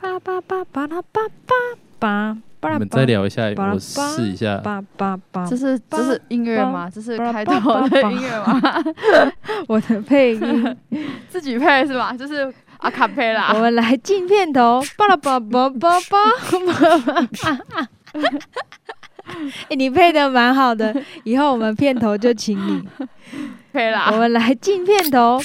巴巴巴巴拉巴巴巴巴拉你们再聊一下，巴拉我试一下。巴巴巴，这是这是音乐吗？这是开头的音乐吗？我的配音。自己配是吧？就是阿卡贝我拉。们来进片头，巴拉巴巴巴巴。哎，你配的蛮好的，以后我们片头就请你。配啦。我们来进片头。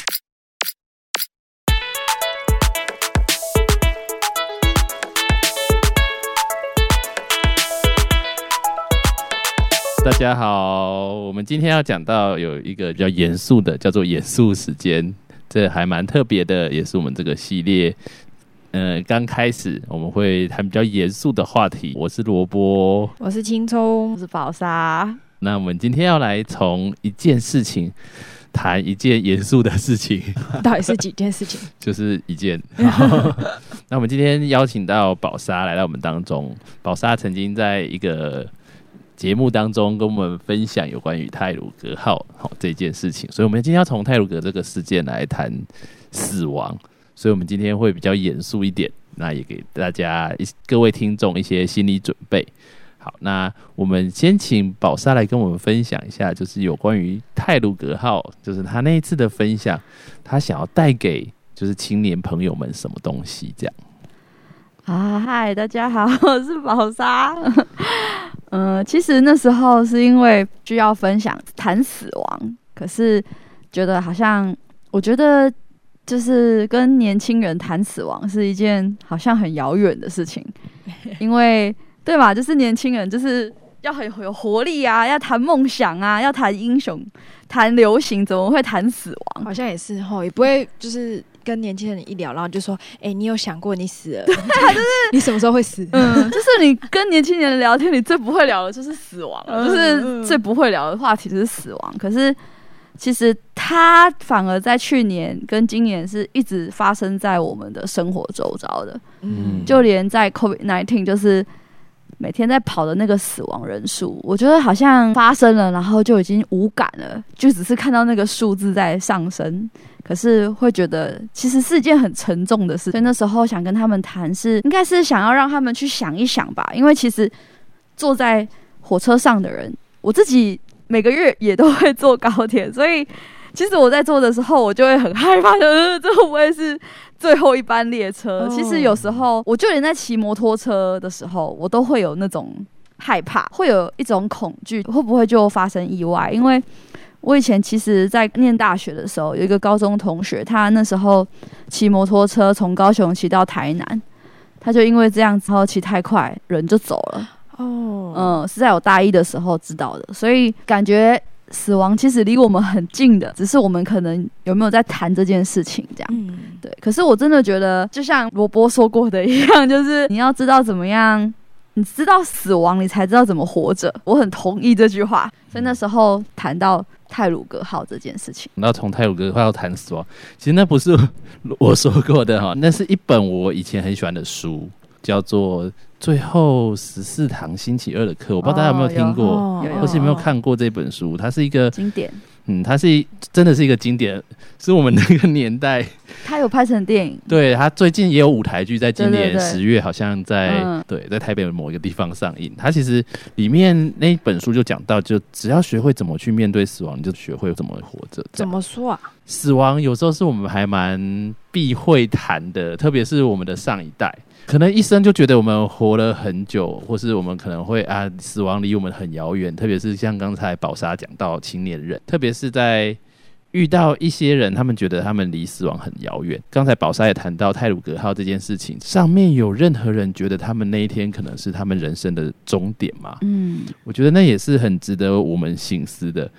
大家好，我们今天要讲到有一个比较严肃的，叫做严肃时间，这还蛮特别的，也是我们这个系列。呃，刚开始我们会谈比较严肃的话题。我是萝卜，我是青葱我，是宝沙，那我们今天要来从一件事情谈一件严肃的事情，到底是几件事情？就是一件。那我们今天邀请到宝沙来到我们当中，宝沙曾经在一个节目当中跟我们分享有关于泰鲁格号好这件事情，所以我们今天要从泰鲁格这个事件来谈死亡，所以我们今天会比较严肃一点，那也给大家一各位听众一些心理准备。好，那我们先请宝莎来跟我们分享一下，就是有关于泰鲁格号，就是他那一次的分享，他想要带给就是青年朋友们什么东西？这样，啊，嗨，大家好，我是宝莎。嗯、其实那时候是因为需要分享谈死亡，可是觉得好像，我觉得就是跟年轻人谈死亡是一件好像很遥远的事情，因为对吧？就是年轻人就是要很有活力啊，要谈梦想啊，要谈英雄，谈流行，怎么会谈死亡？好像也是吼，也不会就是跟年轻人一聊，然后就说：“哎、你有想过你死了？你什么时候会死？”嗯，就是你跟年轻人聊天，你最不会聊的就是死亡，嗯就是最不会聊的话题就是死亡。可是其实它反而在去年跟今年是一直发生在我们的生活周遭的，嗯就连在 COVID nineteen 就是。每天在跑的那个死亡人数，我觉得好像发生了，然后就已经无感了，就只是看到那个数字在上升，可是会觉得其实是一件很沉重的事。所以那时候想跟他们谈是，应该是想要让他们去想一想吧，因为其实坐在火车上的人，我自己每个月也都会坐高铁，所以其实我在坐的时候，我就会很害怕，就是，这会不会是最后一班列车？哦其实有时候，我就连在骑摩托车的时候，我都会有那种害怕，会有一种恐惧，会不会就发生意外？因为我以前其实，在念大学的时候，有一个高中同学，他那时候骑摩托车从高雄骑到台南，他就因为这样之后骑太快，人就走了。哦，嗯，是在我大一的时候知道的，所以感觉死亡其实离我们很近的，只是我们可能有没有在谈这件事情这样。嗯，对，可是我真的觉得，就像罗波说过的一样，就是你要知道怎么样，你知道死亡，你才知道怎么活着。我很同意这句话，所以那时候谈到泰鲁格号这件事情，然后从泰鲁格号谈死亡，其实那不是我说过的哈，那是一本我以前很喜欢的书，叫做《最后十四堂星期二的课》，我不知道大家有没有听过，或是有没有看过这本书。它是一个，经典，嗯，它是一真的是一个经典，是我们那个年代。它有拍成电影，对，它最近也有舞台剧，在今年十月好像在嗯对在台北的某一个地方上映。它其实里面那一本书就讲到，就只要学会怎么去面对死亡，你就学会怎么活着。怎么说啊？死亡有时候是我们还蛮避讳谈的，特别是我们的上一代，可能一生就觉得我们活了很久，或是我们可能会啊，死亡离我们很遥远。特别是像刚才宝莎讲到青年人，特别是在遇到一些人，他们觉得他们离死亡很遥远。刚才宝莎也谈到泰鲁格号这件事情，上面有任何人觉得他们那一天可能是他们人生的终点吗？嗯，我觉得那也是很值得我们醒思的。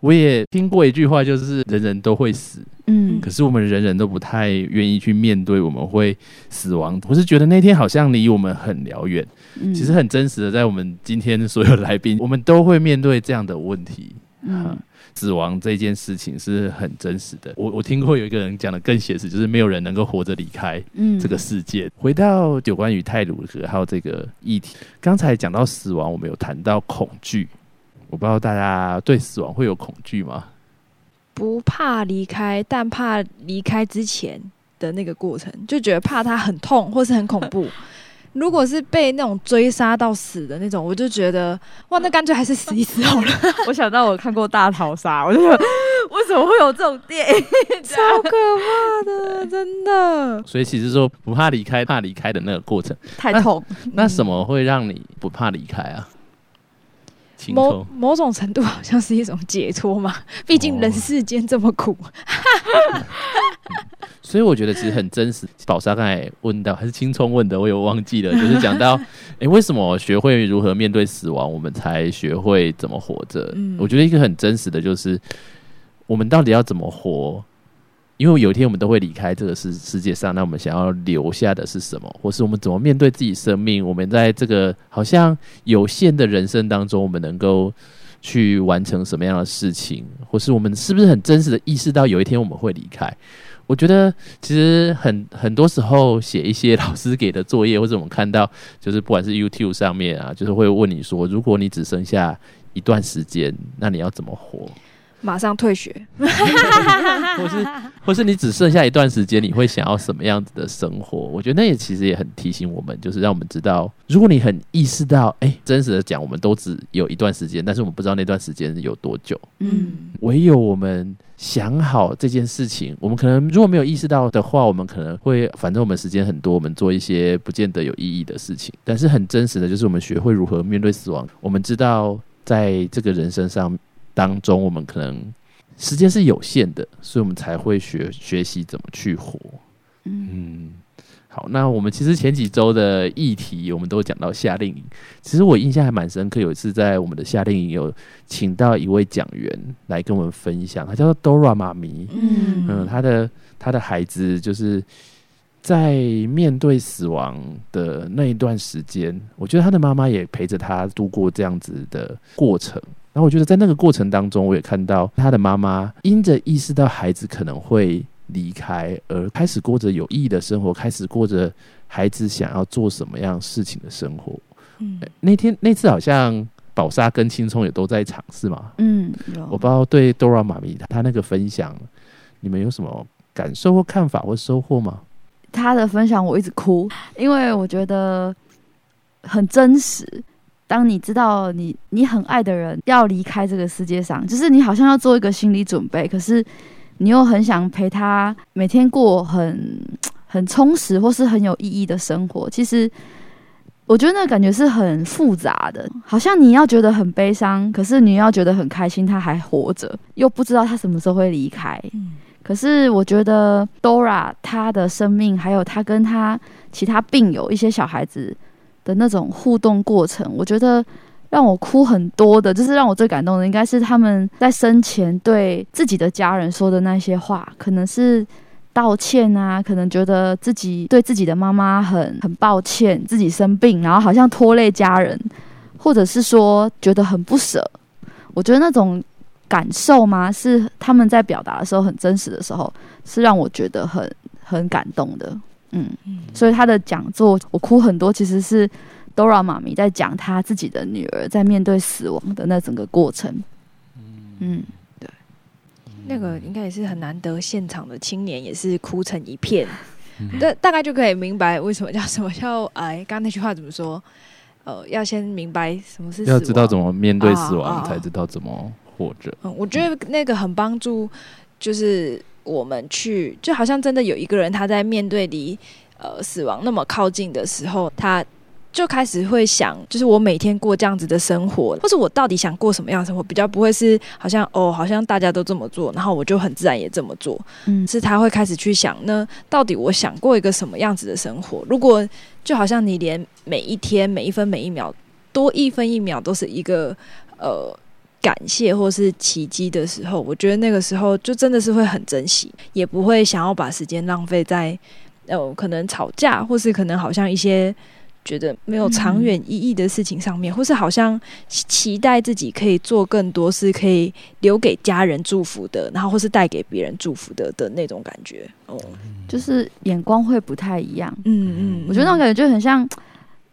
我也听过一句话，就是人人都会死，嗯可是我们人人都不太愿意去面对我们会死亡。我是觉得那天好像离我们很遥远，嗯其实很真实的，在我们今天所有来宾，我们都会面对这样的问题。嗯死亡这件事情是很真实的。我我听过有一个人讲的更写实，就是没有人能够活着离开嗯这个世界。回到有关于泰鲁格号这个议题，刚才讲到死亡，我们有谈到恐惧。我不知道大家对死亡会有恐惧吗？不怕离开，但怕离开之前的那个过程，就觉得怕它很痛或是很恐怖。如果是被那种追杀到死的那种，我就觉得哇，那干脆还是死一死好了，我想到我看过大逃杀，我就觉得为什么会有这种电影？超可怕的，真的。所以其实说不怕离开，怕离开的那个过程，太痛。那什么会让你不怕离开啊？轻某某种程度好像是一种解脱嘛，毕竟人世间这么苦。所以我觉得其实很真实。宝莎刚才问到，还是青葱问的，我有忘记了，就是讲到，诶，为什么学会如何面对死亡，我们才学会怎么活着？嗯我觉得一个很真实的就是，我们到底要怎么活？因为有一天我们都会离开这个世世界上，那我们想要留下的是什么，或是我们怎么面对自己生命？我们在这个好像有限的人生当中，我们能够去完成什么样的事情，或是我们是不是很真实的意识到有一天我们会离开？我觉得其实很很多时候写一些老师给的作业，或者我们看到，就是不管是 YouTube 上面啊，就是会问你说，如果你只剩下一段时间，那你要怎么活？马上退学，或是或是你只剩下一段时间，你会想要什么样子的生活？我觉得那也其实也很提醒我们，就是让我们知道，如果你很意识到，哎、真实的讲，我们都只有一段时间，但是我们不知道那段时间有多久。嗯，唯有我们想好这件事情，我们可能如果没有意识到的话，我们可能会，反正我们时间很多，我们做一些不见得有意义的事情。但是很真实的就是，我们学会如何面对死亡。我们知道，在这个人生上当中，我们可能时间是有限的，所以我们才会学学习怎么去活。嗯嗯，好，那我们其实前几周的议题，我们都讲到夏令营。其实我印象还蛮深刻，有一次在我们的夏令营有请到一位讲员来跟我们分享，他叫做 Dora 妈咪。嗯嗯，他的他的孩子就是在面对死亡的那一段时间，我觉得他的妈妈也陪着他度过这样子的过程。然后我觉得在那个过程当中，我也看到他的妈妈因着意识到孩子可能会离开，而开始过着有意义的生活，开始过着孩子想要做什么样事情的生活。嗯那天那次好像宝莎跟青葱也都在场，是吗？嗯，有我不知道对 Dora 妈咪她那个分享，你们有什么感受或看法或收获吗？他的分享我一直哭，因为我觉得很真实。当你知道你你很爱的人要离开这个世界上，就是你好像要做一个心理准备，可是你又很想陪他每天过很 很充实或是很有意义的生活。其实我觉得那感觉是很复杂的，好像你要觉得很悲伤，可是你要觉得很开心，他还活着，又不知道他什么时候会离开。嗯可是我觉得 Dora 她的生命，还有他跟他其他病友一些小孩子的那种互动过程，我觉得让我哭很多的，就是让我最感动的，应该是他们在生前对自己的家人说的那些话，可能是道歉啊，可能觉得自己对自己的妈妈很很抱歉，自己生病，然后好像拖累家人，或者是说觉得很不舍。我觉得那种感受吗？是他们在表达的时候很真实的时候，是让我觉得很很感动的。嗯，所以他的讲座我哭很多，其实是 Dora 妈咪在讲她自己的女儿在面对死亡的那整个过程。嗯，对。那个应该也是很难得，现场的青年也是哭成一片，嗯。大概就可以明白为什么叫什么叫哎，刚刚那句话怎么说？呃，要先明白什么是死亡。要知道怎么面对死啊亡，啊。才知道怎么活着。嗯，我觉得那个很帮助，就是我们去，就好像真的有一个人他在面对离呃死亡那么靠近的时候，他就开始会想，就是我每天过这样子的生活，或者我到底想过什么样的生活，比较不会是好像哦，好像大家都这么做，然后我就很自然也这么做，嗯是他会开始去想，那到底我想过一个什么样子的生活？如果就好像你连每一天每一分每一秒多一分一秒都是一个呃感谢或是奇迹的时候，我觉得那个时候就真的是会很珍惜，也不会想要把时间浪费在呃可能吵架，或是可能好像一些。觉得没有长远意义的事情上面，或是好像期期待自己可以做更多，是可以留给家人祝福的，然后或是带给别人祝福的的那种感觉。哦，就是眼光会不太一样。嗯嗯，我觉得那种感觉就很像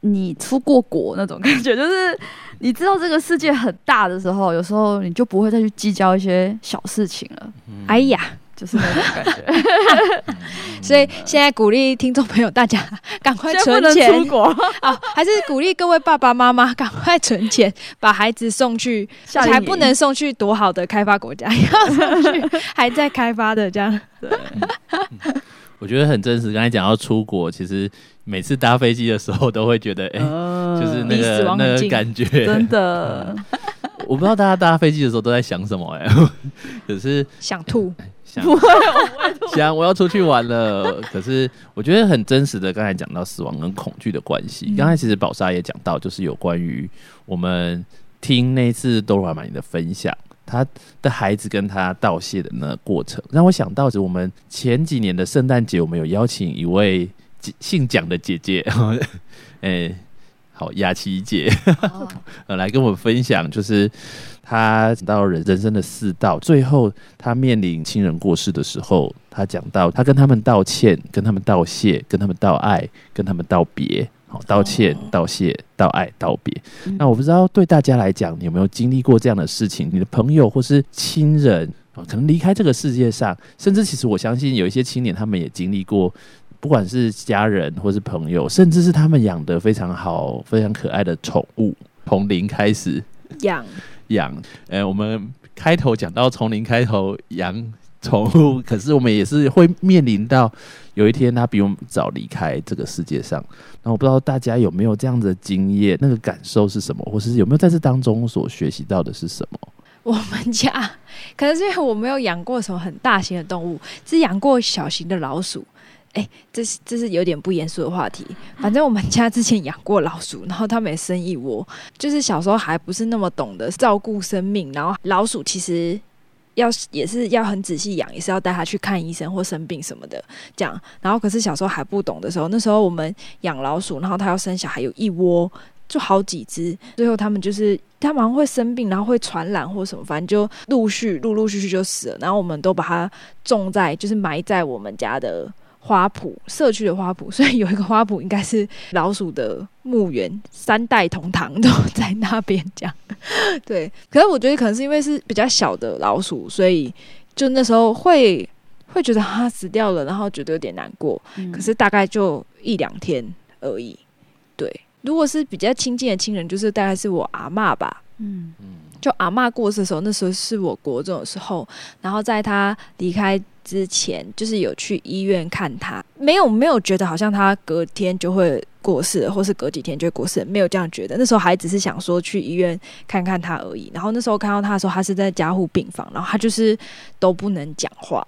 你出过国那种感觉，就是你知道这个世界很大的时候，有时候你就不会再去计较一些小事情了。哎呀，就是那种感觉。所以现在鼓励听众朋友大家赶快存钱。出国，啊，还是鼓励各位爸爸妈妈赶快存钱，把孩子送去，夏令营。还不能送去多好的开发国家，要送去还在开发的这样。我觉得很真实。刚才讲到出国，其实每次搭飞机的时候都会觉得，哎、嗯就是那死个那个感觉，真的，我不知道大家搭飞机的时候都在想什么哎、可是想吐，想想我要出去玩了，可是我觉得很真实的。刚才讲到死亡跟恐惧的关系，嗯刚才其实宝莎也讲到，就是有关于我们听那次多罗马尼的分享。他的孩子跟他道谢的那个过程，让我想到是我们前几年的圣诞节，我们有邀请一位姓蒋的姐姐，哎、好雅琪姐，哦。呃，来跟我们分享，就是他讲到人人生的四道，最后他面临亲人过世的时候，他讲到他跟他们道歉，跟他们道谢，跟他们道爱，跟他们道别。好，道歉、道谢、道爱、道别。嗯那我不知道对大家来讲，你有没有经历过这样的事情？你的朋友或是亲人啊，可能离开这个世界上，甚至其实我相信有一些青年，他们也经历过，不管是家人或是朋友，甚至是他们养的非常好、非常可爱的宠物，从零开始养养。呃，我们开头讲到从零开头养宠物，可是我们也是会面临到有一天他比我们早离开这个世界上。那我不知道大家有没有这样子的经验，那个感受是什么，或是有没有在这当中所学习到的是什么？我们家 可能是因为我没有养过什么很大型的动物，只养过小型的老鼠。哎、这是这是有点不严肃的话题。反正我们家之前养过老鼠，然后它们也生一窝。就是小时候还不是那么懂得照顾生命，然后老鼠其实要也是要很仔细养，也是要带它去看医生或生病什么的这样。然后可是小时候还不懂的时候，那时候我们养老鼠，然后它要生小孩，有一窝就好几只，最后他们就是它们好像会生病，然后会传染或什么，反正就陆续陆陆续续就死了。然后我们都把它种在，就是埋在我们家的花圃社区的花圃，所以有一个花圃应该是老鼠的墓园，三代同堂都在那边这样。对，可是我觉得可能是因为是比较小的老鼠，所以就那时候会会觉得它死掉了，然后觉得有点难过。嗯可是大概就一两天而已。对，如果是比较亲近的亲人，就是大概是我阿嬷吧。嗯就阿嬷过世的时候，那时候是我国中的时候，然后在她离开之前，就是有去医院看他，没有没有觉得好像他隔天就会过世，或是隔几天就会过世，没有这样觉得。那时候还只是想说去医院看看他而已。然后那时候看到他的时候，他是在加护病房，然后他就是都不能讲话。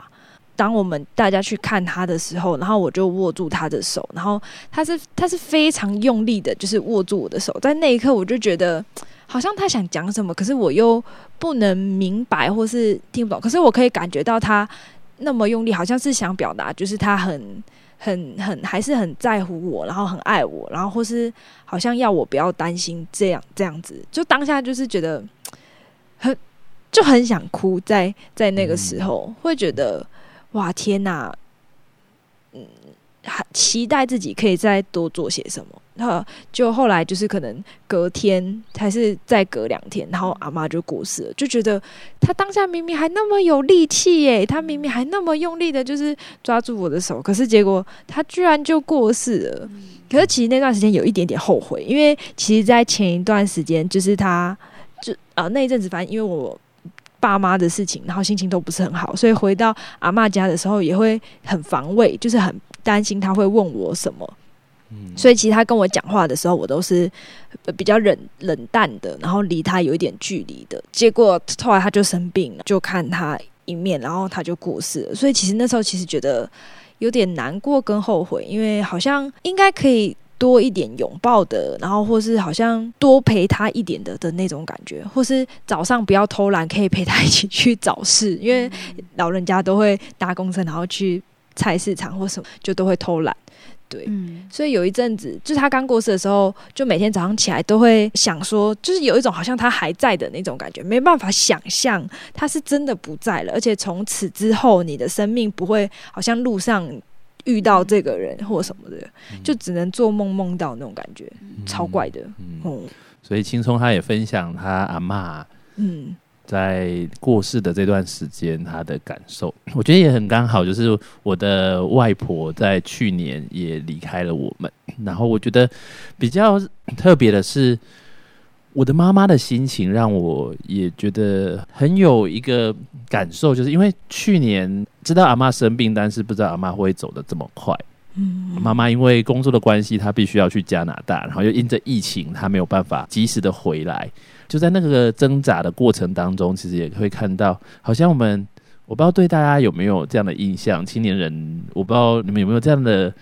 当我们大家去看他的时候，然后我就握住他的手，然后他是他是非常用力的，就是握住我的手。在那一刻，我就觉得好像他想讲什么，可是我又不能明白或是听不懂。可是我可以感觉到他那么用力，好像是想表达，就是他很。很很还是很在乎我，然后很爱我，然后或是好像要我不要担心，这样这样子，就当下就是觉得很就很想哭在，在那个时候、会觉得哇天哪，期待自己可以再多做些什么。那就后来就是可能隔天还是再隔两天，然后阿妈就过世了，就觉得她当下明明还那么有力气耶，她明明还那么用力的，就是抓住我的手，可是结果她居然就过世了。可是其实那段时间有一点点后悔，因为其实，在前一段时间，就是她就呃那一阵子，反正因为我爸妈的事情，然后心情都不是很好，所以回到阿嬷家的时候也会很防卫，就是很担心他会问我什么。嗯所以其实他跟我讲话的时候，我都是呃比较冷冷淡的，然后离他有一点距离的。结果后来他就生病了，就看他一面，然后他就过世了。所以其实那时候其实觉得有点难过跟后悔，因为好像应该可以多一点拥抱的，然后或是好像多陪他一点的的那种感觉，或是早上不要偷懒，可以陪他一起去早市，因为老人家都会搭公车，然后去菜市场或什么，就都会偷懒。对，嗯。所以有一阵子，就是他刚过世的时候，就每天早上起来都会想说，就是有一种好像他还在的那种感觉，没办法想象他是真的不在了，而且从此之后，你的生命不会好像路上遇到这个人或什么的，就只能做梦梦到那种感觉，超怪的。嗯。哦，所以青松他也分享他阿妈嗯，在过世的这段时间他的感受。我觉得也很刚好，就是我的外婆在去年也离开了我们。然后我觉得比较特别的是，我的妈妈的心情让我也觉得很有一个感受，就是因为去年知道阿妈生病，但是不知道阿妈会走的这么快。嗯，妈妈因为工作的关系，她必须要去加拿大，然后又因着疫情，她没有办法及时的回来。就在那个挣扎的过程当中，其实也会看到，好像我们我不知道对大家有没有这样的印象，青年人，我不知道你们有没有这样的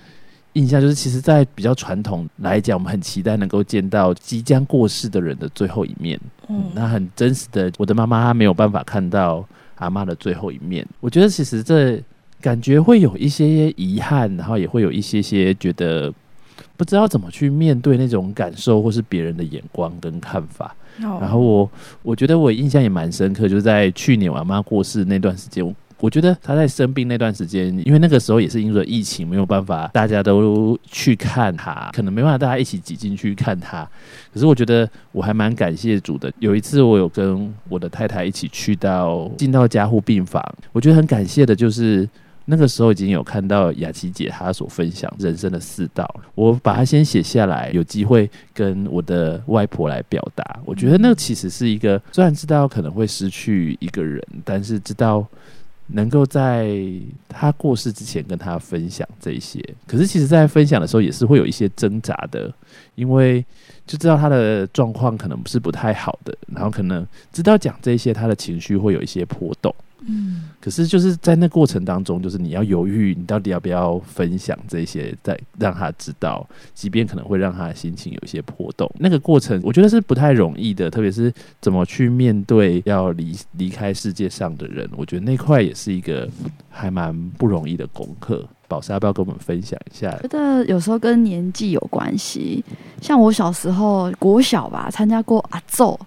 印象，就是其实，在比较传统来讲，我们很期待能够见到即将过世的人的最后一面。嗯，那很真实的，我的妈妈她没有办法看到阿妈的最后一面。我觉得其实这。感觉会有一些遗憾，然后也会有一些些觉得不知道怎么去面对那种感受，或是别人的眼光跟看法。然后我我觉得我印象也蛮深刻，就是在去年我妈过世那段时间。我觉得他在生病那段时间，因为那个时候也是因为疫情，没有办法大家都去看他，可能没办法大家一起挤进去看他。可是我觉得我还蛮感谢主的。有一次我有跟我的太太一起去到进到加护病房，我觉得很感谢的就是那个时候已经有看到雅琪姐她所分享人生的四道，我把它先写下来，有机会跟我的外婆来表达。我觉得那其实是一个虽然知道可能会失去一个人，但是知道。能够在她过世之前跟她分享这些，可是其实，在分享的时候也是会有一些挣扎的，因为就知道她的状况可能不是不太好的，然后可能知道讲这些，她的情绪会有一些波动。嗯，可是就是在那过程当中，就是你要犹豫，你到底要不要分享这些，再让他知道，即便可能会让他的心情有一些波动。那个过程，我觉得是不太容易的，特别是怎么去面对要离离开世界上的人，我觉得那块也是一个还蛮不容易的功课。宝莎要不要跟我们分享一下？觉得有时候跟年纪有关系，像我小时候国小吧，参加过阿奏。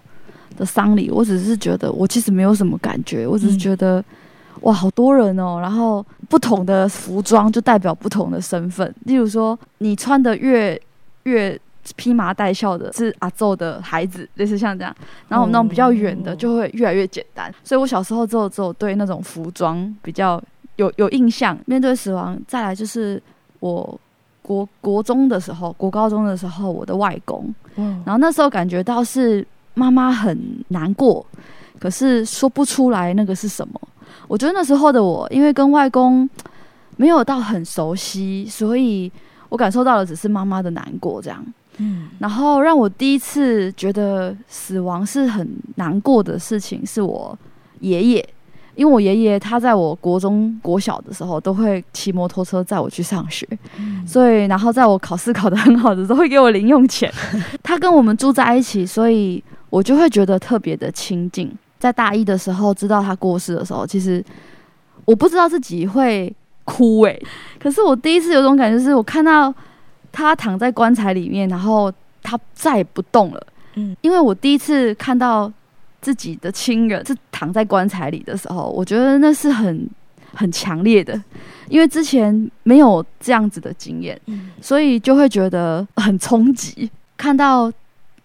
的丧礼，我只是觉得我其实没有什么感觉，我只是觉得哇，好多人哦，然后不同的服装就代表不同的身份。例如说，你穿的越越披麻戴孝的，是阿奏的孩子，类似像这样。然后我们那种比较远的，就会越来越简单。所以我小时候之后只有对那种服装比较有有印象。面对死亡，再来就是我国国中的时候，国高中的时候，我的外公，嗯，然后那时候感觉到是。妈妈很难过，可是说不出来那个是什么。我觉得那时候的我，因为跟外公没有到很熟悉，所以我感受到的只是妈妈的难过，这样。嗯。然后让我第一次觉得死亡是很难过的事情，是我爷爷。因为我爷爷他在我国中国小的时候都会骑摩托车载我去上学，所以然后在我考试考得很好的时候会给我零用钱。他跟我们住在一起，所以我就会觉得特别的亲近。在大一的时候知道他过世的时候，其实我不知道自己会哭诶，可是我第一次有种感觉，是我看到他躺在棺材里面，然后他再也不动了。嗯，因为我第一次看到。自己的亲人是躺在棺材里的时候，我觉得那是很很强烈的，因为之前没有这样子的经验，所以就会觉得很冲击。看到，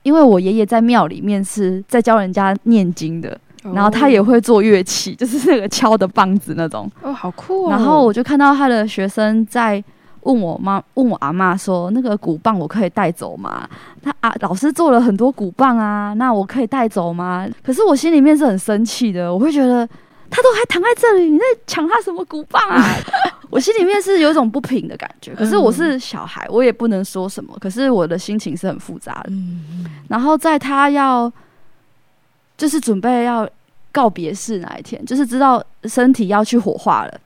因为我爷爷在庙里面是在教人家念经的，然后他也会做乐器，就是那个敲的棒子那种。哦，好酷！然后我就看到他的学生在。问我妈，问我阿妈说：“那个鼓棒我可以带走吗？”他啊，老师做了很多鼓棒啊，那我可以带走吗？可是我心里面是很生气的，我会觉得他都还躺在这里，你在抢他什么鼓棒啊？我心里面是有一种不平的感觉。可是我是小孩，我也不能说什么。可是我的心情是很复杂的。然后在他要就是准备要告别式那一天，就是知道身体要去火化了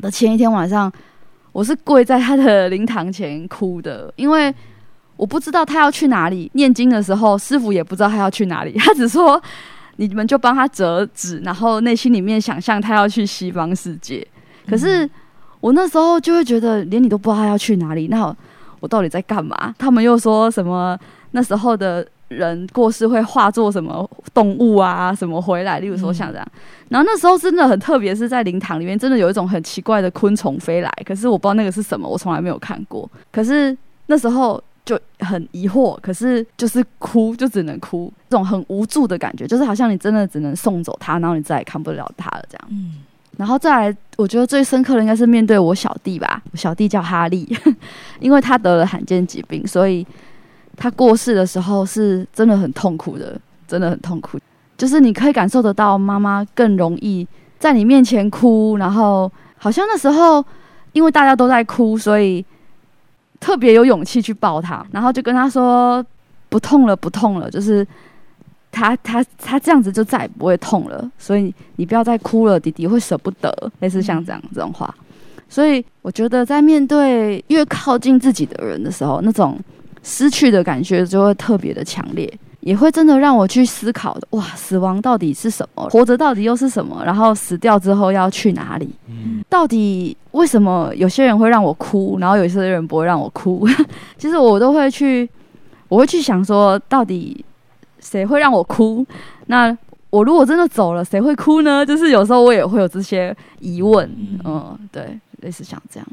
的前一天晚上。我是跪在他的灵堂前哭的，因为我不知道他要去哪里。念经的时候，师傅也不知道他要去哪里，他只说你们就帮他折纸，然后内心里面想象他要去西方世界。可是我那时候就会觉得，连你都不知道他要去哪里，那我到底在干嘛？他们又说什么那时候的。人过世会化作什么动物啊？什么回来？例如说像这样，然后那时候真的很特别，是在灵堂里面，真的有一种很奇怪的昆虫飞来，可是我不知道那个是什么，我从来没有看过。可是那时候就很疑惑，可是就是哭，就只能哭，这种很无助的感觉，就是好像你真的只能送走他，然后你再也看不了他了这样。嗯然后再来，我觉得最深刻的应该是面对我小弟吧，我小弟叫哈利，因为他得了罕见疾病，所以他过世的时候是真的很痛苦的，真的很痛苦。就是你可以感受得到，妈妈更容易在你面前哭，然后好像那时候因为大家都在哭，所以特别有勇气去抱他，然后就跟他说不痛了，不痛了，就是他他他这样子就再也不会痛了，所以你不要再哭了，弟弟会舍不得，类似像这样这种话。所以我觉得在面对越靠近自己的人的时候，那种失去的感觉就会特别的强烈。也会真的让我去思考，哇，死亡到底是什么？活着到底又是什么？然后死掉之后要去哪里？嗯到底为什么有些人会让我哭，然后有些人不会让我哭？其实我都会去，我会去想说，到底谁会让我哭？那我如果真的走了，谁会哭呢？就是有时候我也会有这些疑问，嗯，对，类似像这样，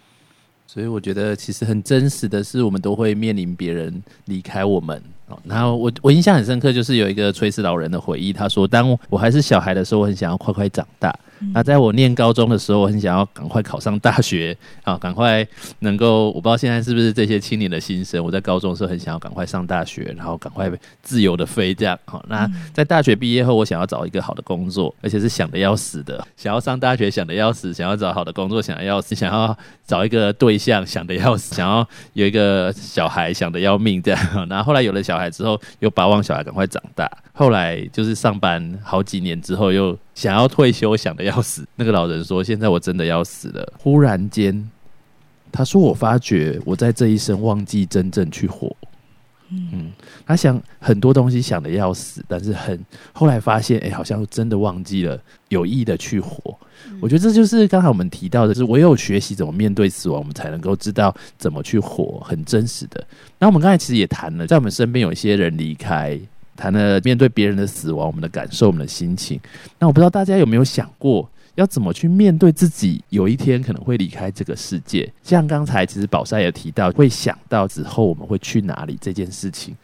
所以我觉得其实很真实的是，我们都会面临别人离开我们。哦然后我我印象很深刻，就是有一个垂死老人的回忆，他说：“当我还是小孩的时候，我很想要快快长大。那在我念高中的时候，我很想要赶快考上大学啊，赶快能够……我不知道现在是不是这些青年的心声。我在高中的时候很想要赶快上大学，然后赶快自由的飞这样。好，那在大学毕业后，我想要找一个好的工作，而且是想的要死的，想要上大学想的要死，想要找好的工作想的要死，想要找一个对象想的要死，想要有一个小孩想的要命这样。然后后来有了小孩之后，又巴望小孩赶快长大。后来就是上班好几年之后，又想要退休，想的要死。那个老人说：“现在我真的要死了。”忽然间，他说：“我发觉我在这一生忘记真正去活。”嗯，他想很多东西想的要死，但是很后来发现，哎、好像真的忘记了有意的去活。我觉得这就是刚才我们提到的，就是唯有学习怎么面对死亡，我们才能够知道怎么去活，很真实的。那我们刚才其实也谈了，在我们身边有一些人离开，谈了面对别人的死亡，我们的感受，我们的心情。那我不知道大家有没有想过，要怎么去面对自己有一天可能会离开这个世界？像刚才其实宝山也提到，会想到之后我们会去哪里这件事情。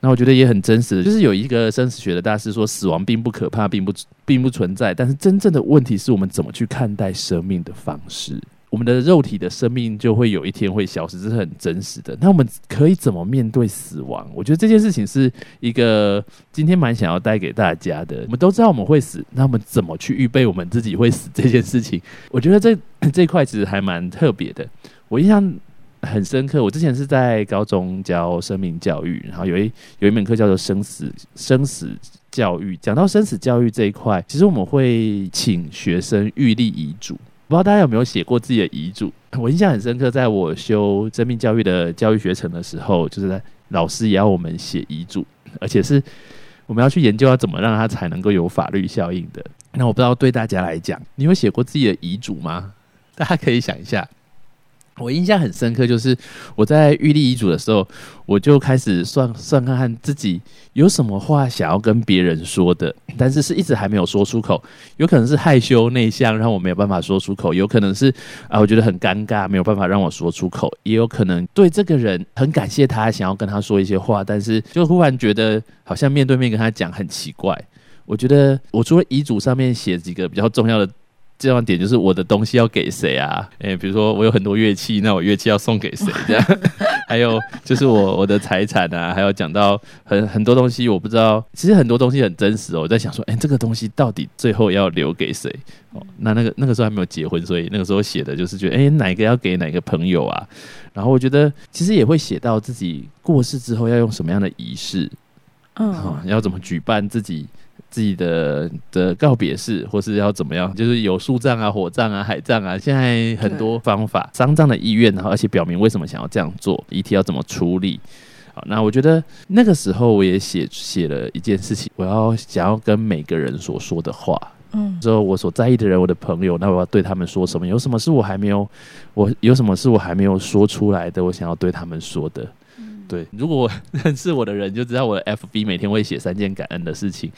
那我觉得也很真实的，就是有一个生死学的大师说，死亡并不可怕，并不并不存在，但是真正的问题是我们怎么去看待生命的方式。我们的肉体的生命就会有一天会消失，这是很真实的。那我们可以怎么面对死亡？我觉得这件事情是一个今天蛮想要带给大家的。我们都知道我们会死，那我们怎么去预备我们自己会死这件事情？我觉得这 这块其实还蛮特别的。我印象很深刻，我之前是在高中教生命教育，然后有一有一门课叫做生死生死教育。讲到生死教育这一块，其实我们会请学生预立遗嘱。不知道大家有没有写过自己的遗嘱？我印象很深刻，在我修生命教育的教育学程的时候，就是在老师也要我们写遗嘱，而且是我们要去研究要怎么让它才能够有法律效应的。那我不知道对大家来讲，你有写过自己的遗嘱吗？大家可以想一下。我印象很深刻，就是我在预立遗嘱的时候，我就开始算算看看自己有什么话想要跟别人说的，但是是一直还没有说出口。有可能是害羞内向，让我没有办法说出口；有可能是啊，我觉得很尴尬，没有办法让我说出口；也有可能对这个人很感谢他，想要跟他说一些话，但是就忽然觉得好像面对面跟他讲很奇怪。我觉得我除了遗嘱上面写几个比较重要的。这样点就是我的东西要给谁啊？诶、比如说我有很多乐器，那我乐器要送给谁？这样，还有就是我我的财产啊，还有讲到很很多东西，我不知道，其实很多东西很真实哦。我在想说，诶、这个东西到底最后要留给谁？哦，那那个那个时候还没有结婚，所以那个时候写的就是觉得，诶、哪一个要给哪个朋友啊？然后我觉得其实也会写到自己过世之后要用什么样的仪式，啊、嗯，要怎么举办自己自己的的告别式，或是要怎么样，就是有树葬啊、火葬啊、海葬啊，现在很多方法，丧葬的意愿，然后而且表明为什么想要这样做，遗体要怎么处理。好，那我觉得那个时候我也写写了一件事情，我要想要跟每个人所说的话，嗯之后我所在意的人，我的朋友，那我要对他们说什么？有什么是我还没有，我有什么是我还没有说出来的？我想要对他们说的。对，如果 认识我的人就知道我的 FB 每天会写三件感恩的事情。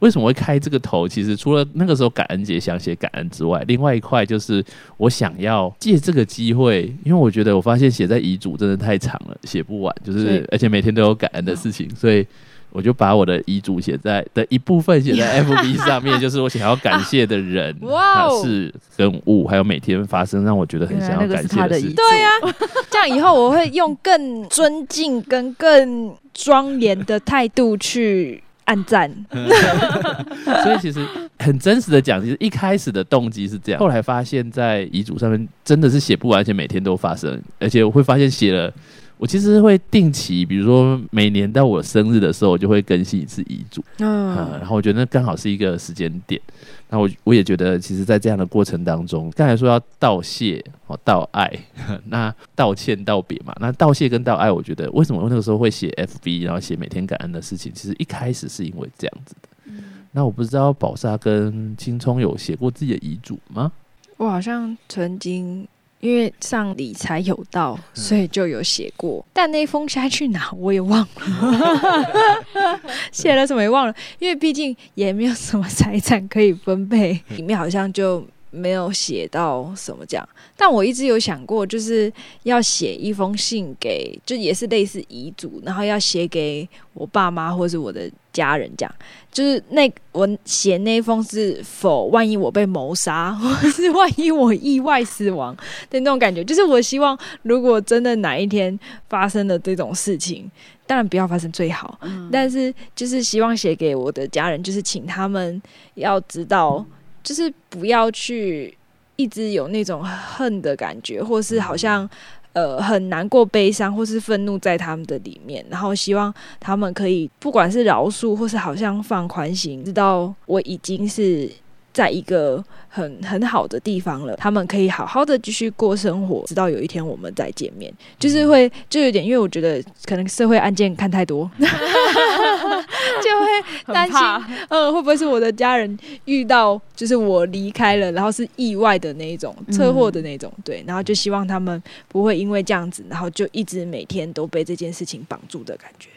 为什么会开这个头？其实除了那个时候感恩节想写感恩之外，另外一块就是我想要借这个机会，因为我觉得我发现写在遗嘱真的太长了，写不完，就是而且每天都有感恩的事情，所以。我就把我的遗嘱写在的一部分写在 FB 上面，就是我想要感谢的人、事跟物，还有每天发生让我觉得很想要感谢的事。对呀、这样以后我会用更尊敬跟更庄严的态度去按赞。所以其实很真实的讲，其实一开始的动机是这样，后来发现，在遗嘱上面真的是写不完，而且每天都发生，而且我会发现写了。我其实会定期，比如说每年到我生日的时候，我就会更新一次遗嘱，嗯，嗯然后我觉得那刚好是一个时间点。那我我也觉得，其实，在这样的过程当中，刚才说要道谢哦，道爱，那道歉道别嘛，那道谢跟道爱，我觉得为什么我那个时候会写 FB，然后写每天感恩的事情，其实一开始是因为这样子的。那我不知道宝莎跟青葱有写过自己的遗嘱吗？我好像曾经因为上理财有道，所以就有写过，但那封下去哪我也忘了，写了什么也忘了，因为毕竟也没有什么财产可以分配，里面好像就。没有写到什么这样，但我一直有想过，就是要写一封信给，就也是类似遗嘱，然后要写给我爸妈或是我的家人，这样。就是那我写那封是否万一我被谋杀，或是万一我意外死亡的那种感觉，就是我希望如果真的哪一天发生了这种事情，当然不要发生最好，但是就是希望写给我的家人，就是请他们要知道，就是不要去一直有那种恨的感觉，或是好像。呃，很难过、悲伤或是愤怒在他们的里面，然后希望他们可以，不管是饶恕或是好像放宽心，知道我已经是在一个很很好的地方了，他们可以好好的继续过生活，直到有一天我们再见面。就是会就有点，因为我觉得可能社会案件看太多，就 会担心，嗯，会不会是我的家人遇到就是我离开了，然后是意外的那一种车祸的那种，对，然后就希望他们不会因为这样子，然后就一直每天都被这件事情绑住的感觉，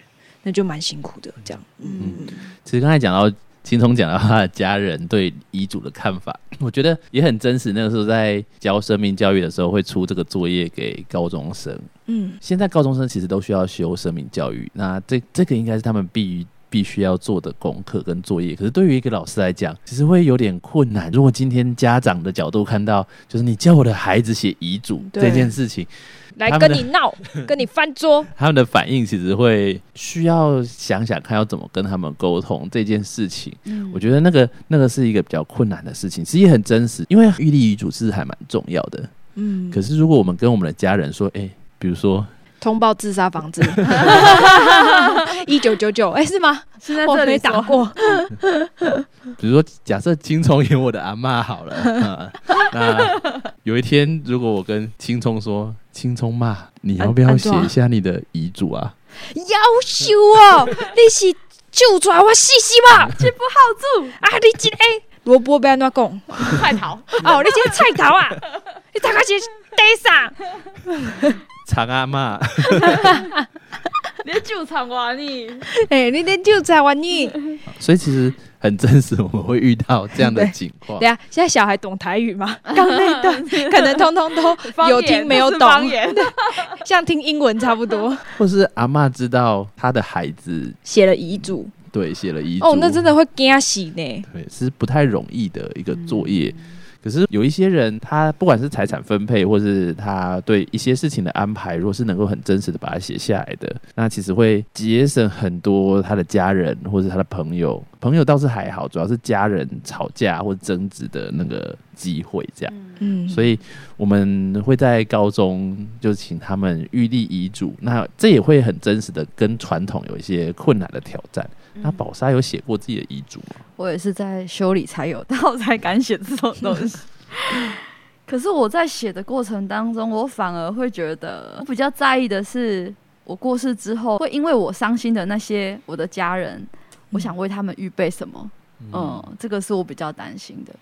那就蛮辛苦的，这样，嗯，其实刚才讲到青松讲到他的家人对遗嘱的看法，我觉得也很真实。那个时候在教生命教育的时候，会出这个作业给高中生。嗯现在高中生其实都需要修生命教育，那这这个应该是他们必必须要做的功课跟作业。可是对于一个老师来讲，其实会有点困难。如果今天家长的角度看到，就是你叫我的孩子写遗嘱这件事情，来跟你闹，跟你翻桌，他们的反应其实会需要想想看要怎么跟他们沟通这件事情。我觉得那个那个是一个比较困难的事情，其实也很真实，因为预立遗嘱是还蛮重要的。嗯，可是如果我们跟我们的家人说，哎、比如说通报自杀房子，一九九九，哎，是吗？是在我没这里说，打过，比如说，假设青葱演我的阿妈好了，啊 那有一天，如果我跟青葱说：“青葱妈，你要不要写一下你的遗嘱啊要求哦，你是救出来我试试嘛，这不好住，啊，你今天萝卜要安怎讲？快逃！哦，你这个菜头啊，你大概是地上，？”长阿妈，你就场玩你，哎，你连救出来完你。所以其实很真实，我们会遇到这样的情况对。啊，现在小孩懂台语吗？刚那段可能通通都有听没有懂，方言，像听英文差不多。或是阿嬷知道他的孩子写了遗嘱，对写了遗嘱，哦，那真的会惊喜呢。对是不太容易的一个作业。可是有一些人，他不管是财产分配，或是他对一些事情的安排，如果是能够很真实的把它写下来的，那其实会节省很多他的家人或是他的朋友。朋友倒是还好，主要是家人吵架或争执的那个机会这样。嗯，所以我们会在高中就请他们预立遗嘱，那这也会很真实的跟传统有一些困难的挑战。那宝莎有写过自己的遗嘱吗？我也是在修理才有到才敢写这种东西。可是我在写的过程当中，我反而会觉得，我比较在意的是，我过世之后，会因为我伤心的那些我的家人，我想为他们预备什么？嗯，这个是我比较担心的，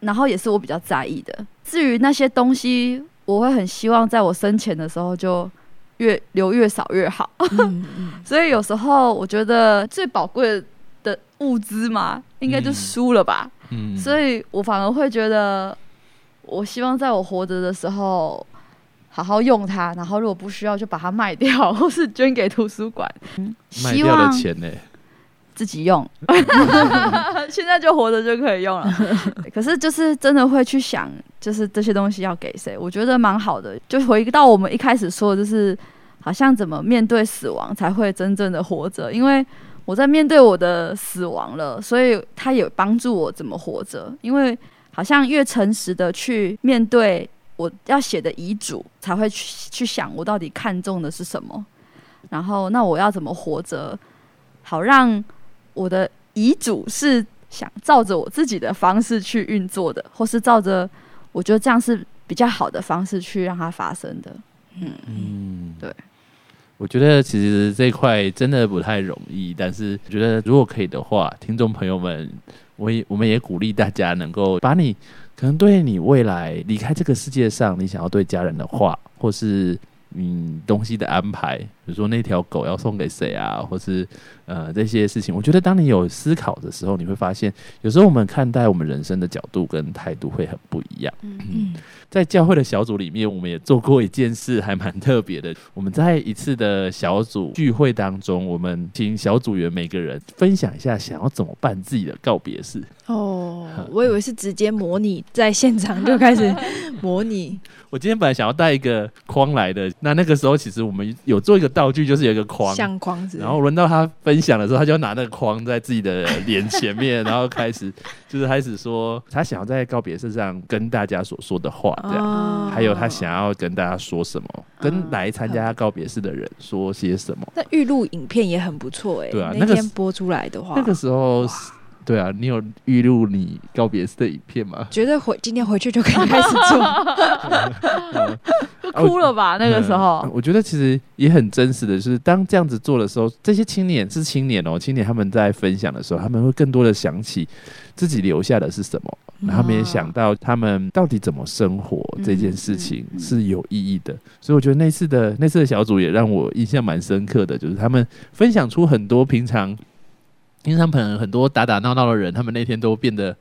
然后也是我比较在意的。至于那些东西，我会很希望在我生前的时候就越留越少越好。嗯 嗯所以有时候我觉得最宝贵的的物资嘛，应该就嗯输了吧。嗯，所以我反而会觉得，我希望在我活着的时候好好用它，然后如果不需要就把它卖掉，或是捐给图书馆。卖掉的望钱呢？自己用，现在就活着就可以用了。可是就是真的会去想，就是这些东西要给谁，我觉得蛮好的。就回到我们一开始说，就是好像怎么面对死亡才会真正的活着，因为我在面对我的死亡了，所以他也帮助我怎么活着。因为好像越诚实的去面对我要写的遗嘱，才会去去想我到底看重的是什么，然后那我要怎么活着，好让我的遗嘱是想照着我自己的方式去运作的，或是照着我觉得这样是比较好的方式去让它发生的。嗯，嗯，对。我觉得其实这一块真的不太容易，但是我觉得如果可以的话，听众朋友们，我也我们也鼓励大家能够把你可能对你未来离开这个世界上，你想要对家人的话，或是嗯东西的安排，比如说那条狗要送给谁啊，或是呃这些事情，我觉得当你有思考的时候，你会发现，有时候我们看待我们人生的角度跟态度会很不一样。嗯在教会的小组里面，我们也做过一件事，还蛮特别的。我们在一次的小组聚会当中，我们请小组员每个人分享一下想要怎么办自己的告别式。哦，我以为是直接模拟，在现场就开始 模拟。我今天本来想要带一个框来的，那那个时候其实我们有做一个道具，就是有一个框。相框子，然后轮到他分享的时候，他就拿那个框在自己的脸前面，然后开始就是开始说他想要在告别式上跟大家所说的话，这样。哦还有他想要跟大家说什么，跟来参加告别式的人说些什么。那预录影片也很不错哎、那对啊那个天播出来的话，那个时候是，对啊，你有预录你告别式的影片吗？觉得回今天回去就可以开始做。就哭了吧？那个时候嗯，我觉得其实也很真实的，就是当这样子做的时候，这些青年是青年哦，青年他们在分享的时候，他们会更多的想起自己留下的是什么，他们也想到他们到底怎么生活这件事情是有意义的，所以我觉得那次的那次的小组也让我印象蛮深刻的，就是他们分享出很多平常。平常可能很多打打闹闹的人，他们那天都变得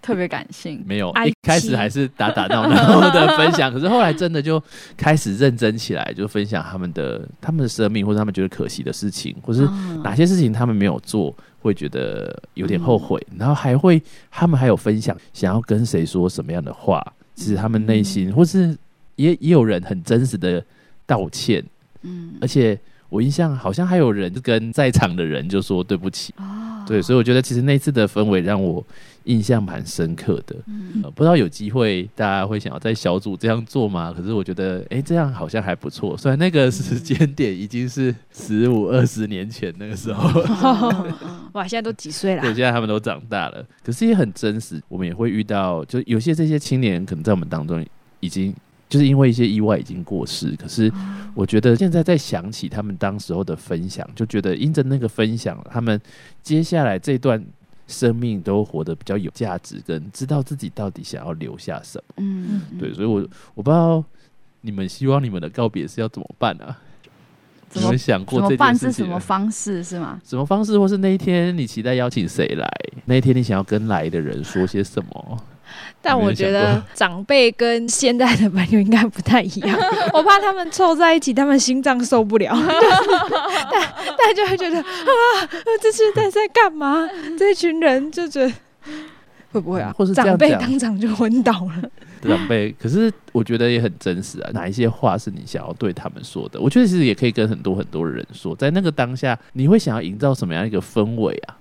特别感性。没有，哀一开始戚还是 打打闹闹的分享，可是后来真的就开始认真起来，就分享他们的他们的生命，或者他们觉得可惜的事情，或是啊哪些事情他们没有做，会觉得有点后悔，然后还会他们还有分享想要跟谁说什么样的话，其实他们内心，或是也也有人很真实的道歉，嗯。而且我印象好像还有人跟在场的人就说对不起。啊对，所以我觉得其实那次的氛围让我印象蛮深刻的。嗯呃，不知道有机会大家会想要在小组这样做吗？可是我觉得，哎、这样好像还不错。虽然那个时间点已经是十五二十年前那个时候，哇，现在都几岁了对，？现在他们都长大了，可是也很真实。我们也会遇到，就有些这些青年可能在我们当中已经就是因为一些意外已经过世，可是我觉得现在在想起他们当时候的分享，就觉得因着那个分享，他们接下来这段生命都活得比较有价值，跟知道自己到底想要留下什么。嗯，对，所以我我不知道你们希望你们的告别是要怎么办啊？怎么有没有想过这怎么办件事情啊是什么？方式是吗？什么方式，或是那一天你期待邀请谁来？那一天你想要跟来的人说些什么？但我觉得 长辈跟现在的朋友应该不太一样，我怕他们凑在一起，他们心脏受不了，就是大大家就会觉得啊，这是在在干嘛？这群人就觉得会不会啊？或是长辈当场就昏倒了。长辈，可是我觉得也很真实啊。哪一些话是你想要对他们说的？我觉得其实也可以跟很多很多人说，在那个当下，你会想要营造什么样一个氛围啊？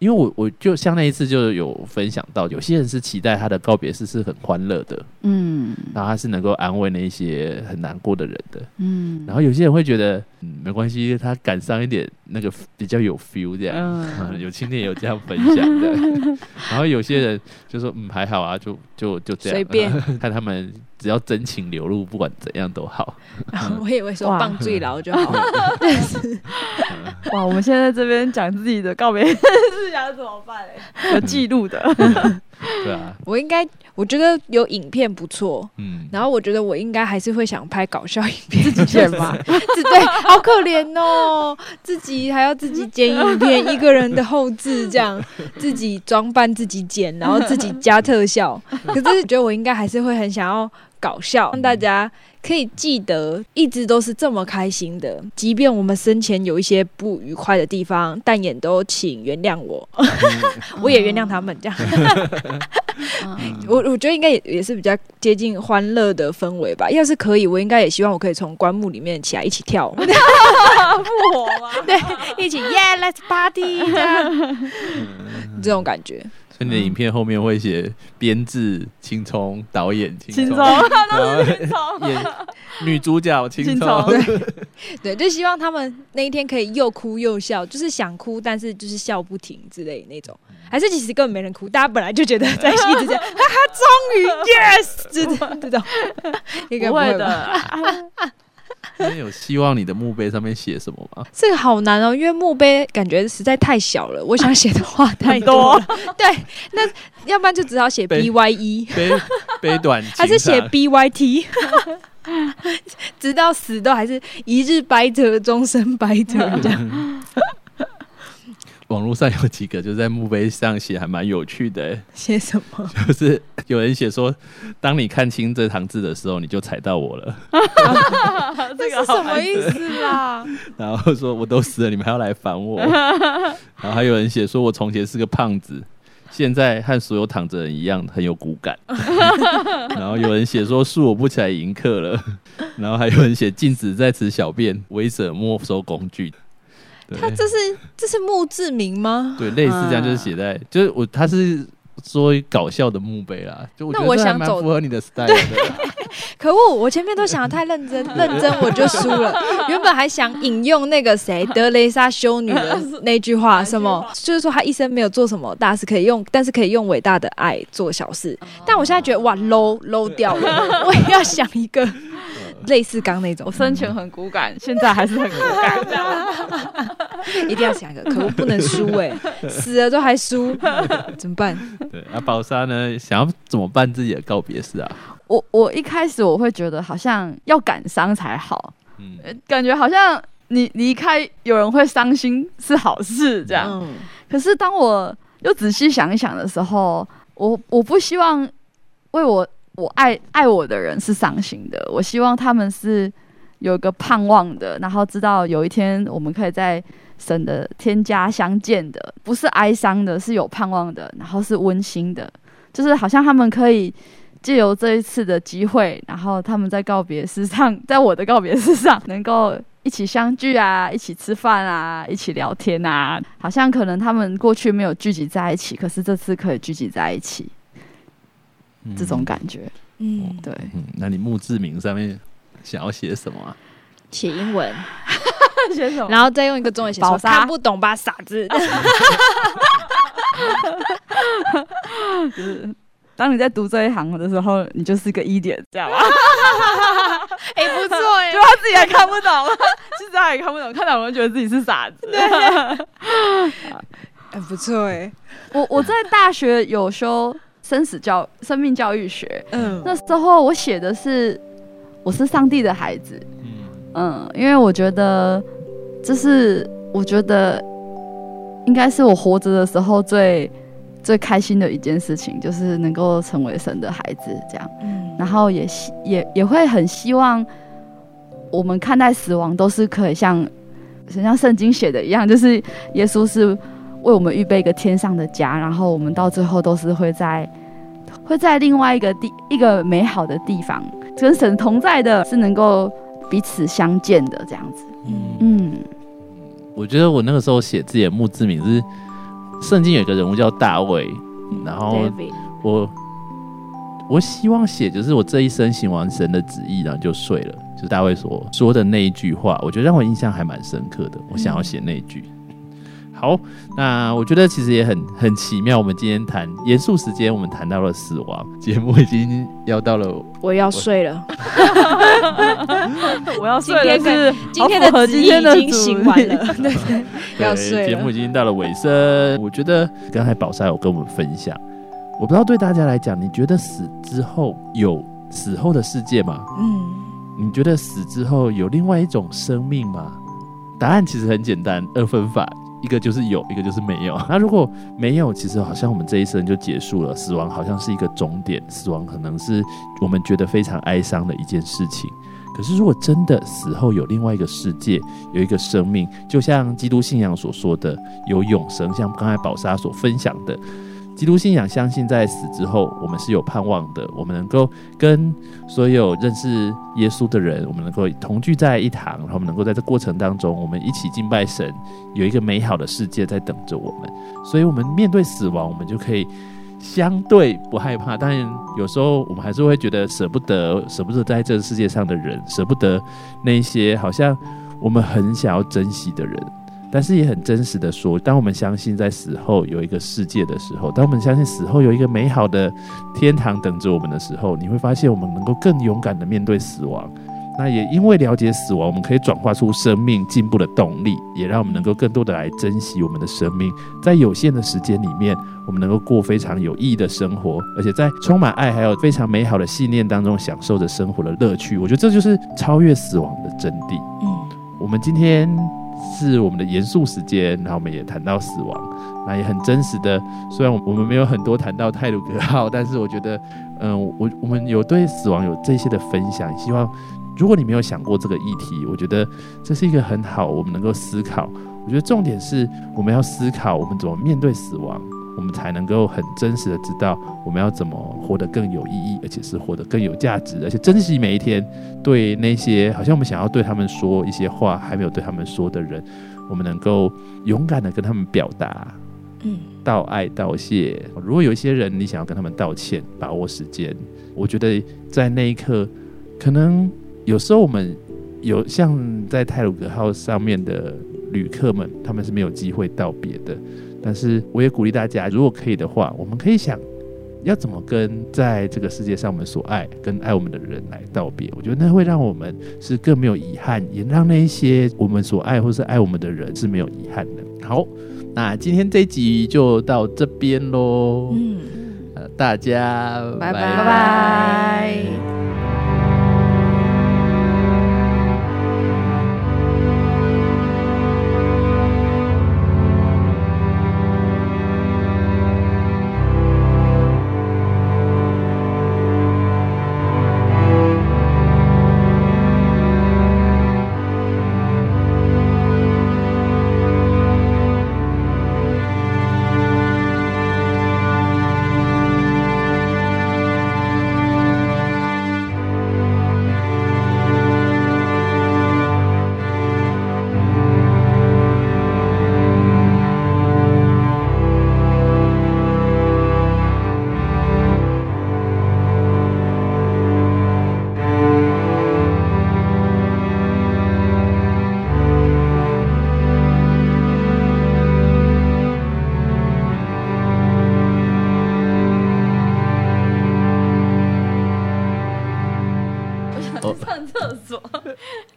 因为我我就像那一次就有分享到，有些人是期待他的告别式是很欢乐的，嗯。然后他是能够安慰那一些很难过的人的。嗯。然后有些人会觉得，嗯，没关系，他赶上一点那个比较有 feel 这样。嗯。有青年有这样分享的，然后有些人就说嗯还好啊，就就就这样，随便。看他们只要真情流露，不管怎样都好。然后我以为说哇。棒最牢就好。了，哇，我们现在这边讲自己的告别是想怎么办、欸？有记录的，对啊，我应该我觉得有影片不错，嗯，然后我觉得我应该还是会想拍搞笑影片，自己剪吧。自对，好可怜哦，自己还要自己剪影片，一个人的后置这样，自己装扮自己剪，然后自己加特效。可是觉得我应该还是会很想要搞笑，让大家可以记得一直都是这么开心的，即便我们生前有一些不愉快的地方，但也都请原谅我，我也原谅他们这样。嗯我我觉得应该也也是比较接近欢乐的氛围吧。要是可以，我应该也希望我可以从棺木里面起来一起跳舞，复活吗？对，一起 Yeah，Let's party 这样，这种感觉。所以你的影片后面会写编制青葱，导演青葱，然后。演女主角青青葱。葱，对，就希望他们那一天可以又哭又笑，就是想哭，但是就是笑不停之类那种。还是其实根本没人哭，大家本来就觉得在一直这样，哈哈，终于 yes，这这种，应该不会的，那有希望你的墓碑上面写什么吗？这个好难哦，因为墓碑感觉实在太小了，我想写的话太多了。对，那要不然就只好写 B Y E，悲悲短，还是写 B Y T，直到死都还是一日白折，终身白折这样。网络上有几个就在墓碑上写，还蛮有趣的、欸写什么？就是有人写说，当你看清这行字的时候，你就踩到我了。这是什么意思啦？然后说我都死了，你们还要来烦我。然后还有人写说我从前是个胖子，现在和所有躺着人一样很有骨感。然后有人写说恕我不起来迎客了。然后还有人写禁止在此小便，违者没收工具。对他这是这是墓志铭吗？对，类似这样，就是写在，就是我他是说搞笑的墓碑啦，就我觉那得还蛮我想走符合你的 style 的。可恶！我前面都想的太认真，认真我就输了。原本还想引用那个谁德雷莎修女的那句话，什么就是说她一生没有做什么大事可以用，但是可以用伟大的爱做小事。但我现在觉得哇 low low 掉了，我也要想一个类似刚那种我，生前很骨感，现在还是很骨感。这样 一定要想一个。可恶，不能输哎、死了都还输，怎么办？对，那宝莎呢，想要怎么办自己的告别式啊？我我一开始我会觉得好像要感伤才好，嗯，呃感觉好像你离开有人会伤心是好事这样。嗯可是当我又仔细想一想的时候，我我不希望为我我爱爱我的人是伤心的，我希望他们是有个盼望的，然后知道有一天我们可以在神的天家相见的，不是哀伤的，是有盼望的，然后是温馨的，就是好像他们可以。借由这一次的机会，然后他们在告别式上，在我的告别式上，能够一起相聚啊，一起吃饭啊，一起聊天啊，好像可能他们过去没有聚集在一起，可是这次可以聚集在一起，这种感觉。嗯，对，嗯，那你墓志铭上面想要写什么啊？写英文，写什么？然后再用一个中文写看不懂吧，傻子。就是当你在读这一行的时候，你就是个一点，这样吧？哎、不错哎、就他自己还看不懂，其实他也看不懂，看懂人觉得自己是傻子。对哎、不错哎、我我在大学有修生死教生命教育学，嗯，那时候我写的是我是上帝的孩子，嗯。嗯，因为我觉得这是我觉得应该是我活着的时候最最开心的一件事情，就是能够成为神的孩子这样。嗯。然后也希也也会很希望我们看待死亡都是可以像很像圣经写的一样，就是耶稣是为我们预备一个天上的家，然后我们到最后都是会在会在另外一个地一个美好的地方跟神同在的，是能够彼此相见的这样子。嗯，嗯我觉得我那个时候写自己的墓志铭是，圣经有一个人物叫大卫，然后我我希望写就是我这一生行完神的旨意，然后就睡了。就是大卫所说的那一句话，我觉得让我印象还蛮深刻的。我想要写那一句。好，那我觉得其实也很很奇妙。我们今天谈严肃时间，我们谈到了死亡，节目已经要到了我要睡了，我要今天是今天的旨意已今天的主经行完了，对对，要睡节目已经到了尾声。我觉得刚才宝莎有跟我们分享，我不知道对大家来讲，你觉得死之后有死后的世界吗？嗯，你觉得死之后有另外一种生命吗？答案其实很简单，二分法，一个就是有，一个就是没有。那如果没有，其实好像我们这一生就结束了，死亡好像是一个终点，死亡可能是我们觉得非常哀伤的一件事情。可是如果真的死后有另外一个世界，有一个生命，就像基督信仰所说的有永生，像刚才宝莎所分享的。基督信仰相信，在死之后，我们是有盼望的。我们能够跟所有认识耶稣的人，我们能够同聚在一堂，然后我们能够在这过程当中，我们一起敬拜神，有一个美好的世界在等着我们。所以，我们面对死亡，我们就可以相对不害怕。当然，有时候我们还是会觉得舍不得，舍不得在这个世界上的人，舍不得那些好像我们很想要珍惜的人。但是也很真实的说，当我们相信在死后有一个世界的时候，当我们相信死后有一个美好的天堂等着我们的时候，你会发现我们能够更勇敢的面对死亡。那也因为了解死亡，我们可以转化出生命进步的动力，也让我们能够更多的来珍惜我们的生命，在有限的时间里面，我们能够过非常有意义的生活，而且在充满爱还有非常美好的信念当中，享受着生活的乐趣。我觉得这就是超越死亡的真谛。嗯，我们今天。是我们的严肃时间，然后我们也谈到死亡，那也很真实的。虽然我们没有很多谈到泰鲁格号，但是我觉得，嗯，我我们有对死亡有这些的分享。希望如果你没有想过这个议题，我觉得这是一个很好，我们能够思考。我觉得重点是我们要思考我们怎么面对死亡。我们才能够很真实的知道我们要怎么活得更有意义，而且是活得更有价值，而且珍惜每一天。对那些好像我们想要对他们说一些话还没有对他们说的人，我们能够勇敢的跟他们表达，嗯，道爱道谢。如果有一些人你想要跟他们道歉，把握时间，我觉得在那一刻，可能有时候我们有像在泰鲁格号上面的旅客们，他们是没有机会道别的。但是我也鼓励大家，如果可以的话，我们可以想要怎么跟在这个世界上我们所爱、跟爱我们的人来道别。我觉得那会让我们是更没有遗憾，也让那一些我们所爱或是爱我们的人是没有遗憾的。好，那今天这集就到这边喽。嗯，呃，大家拜拜拜拜。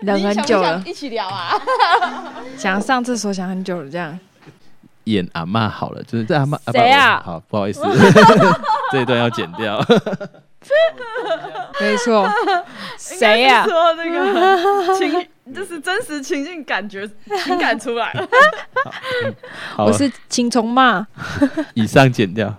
等很久了，一起聊啊！想上厕所想很久了，这样演阿妈好了，就是在阿妈谁啊？好，不好意思，这一段要剪掉。没错，谁呀？说那个 情，就是真实情境感觉情感出来了。我是青虫嘛？以上剪掉。